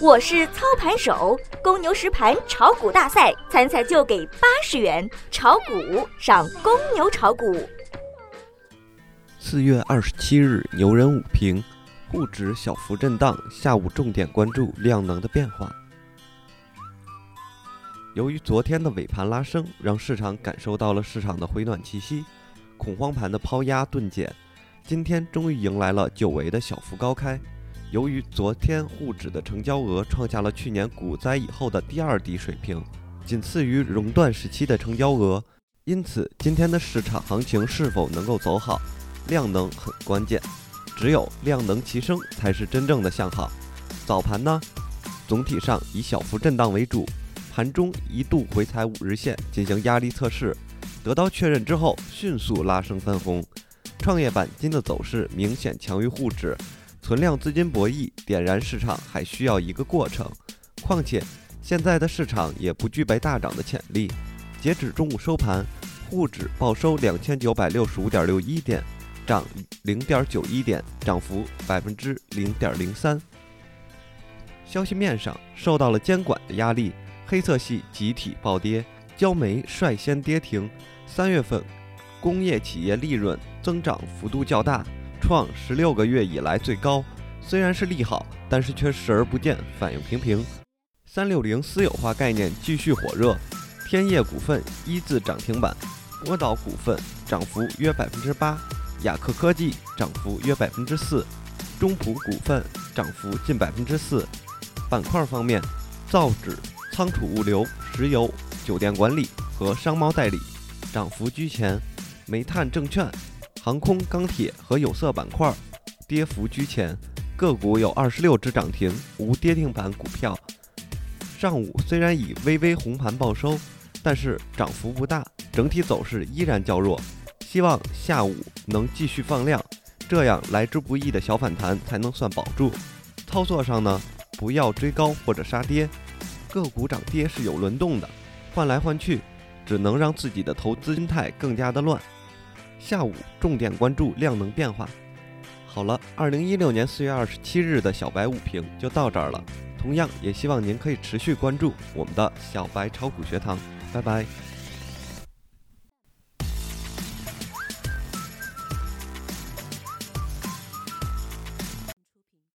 我是操盘手，公牛实盘炒股大赛参赛就给八十元，炒股上公牛炒股。四月二十七日，牛人午评，沪指小幅震荡，下午重点关注量能的变化。由于昨天的尾盘拉升，让市场感受到了市场的回暖气息，恐慌盘的抛压顿减，今天终于迎来了久违的小幅高开。由于昨天沪指的成交额创下了去年股灾以后的第二低水平，仅次于熔断时期的成交额，因此今天的市场行情是否能够走好，量能很关键，只有量能齐升才是真正的向好。早盘呢，总体上以小幅震荡为主，盘中一度回踩五日线进行压力测试，得到确认之后迅速拉升翻红，创业板今的走势明显强于沪指。存量资金博弈点燃市场还需要一个过程，况且现在的市场也不具备大涨的潜力。截止中午收盘，沪指报收两千九百六十五点六一点，涨零点九一点，涨幅百分之零点零三。消息面上受到了监管的压力，黑色系集体暴跌，焦煤率先跌停。三月份工业企业利润增长幅度较大。创十六个月以来最高，虽然是利好，但是却视而不见，反应平平。三六零私有化概念继续火热，天业股份一字涨停板，波导股份涨幅约百分之八，雅克科技涨幅约百分之四，中普股份涨幅近百分之四。板块方面，造纸、仓储物流、石油、酒店管理和商贸代理涨幅居前，煤炭证券。航空、钢铁和有色板块跌幅居前，个股有二十六只涨停，无跌停板股票。上午虽然以微微红盘报收，但是涨幅不大，整体走势依然较弱。希望下午能继续放量，这样来之不易的小反弹才能算保住。操作上呢，不要追高或者杀跌，个股涨跌是有轮动的，换来换去，只能让自己的投资心态更加的乱。下午重点关注量能变化。好了，二零一六年四月二十七日的小白午评就到这儿了。同样也希望您可以持续关注我们的小白炒股学堂。拜拜。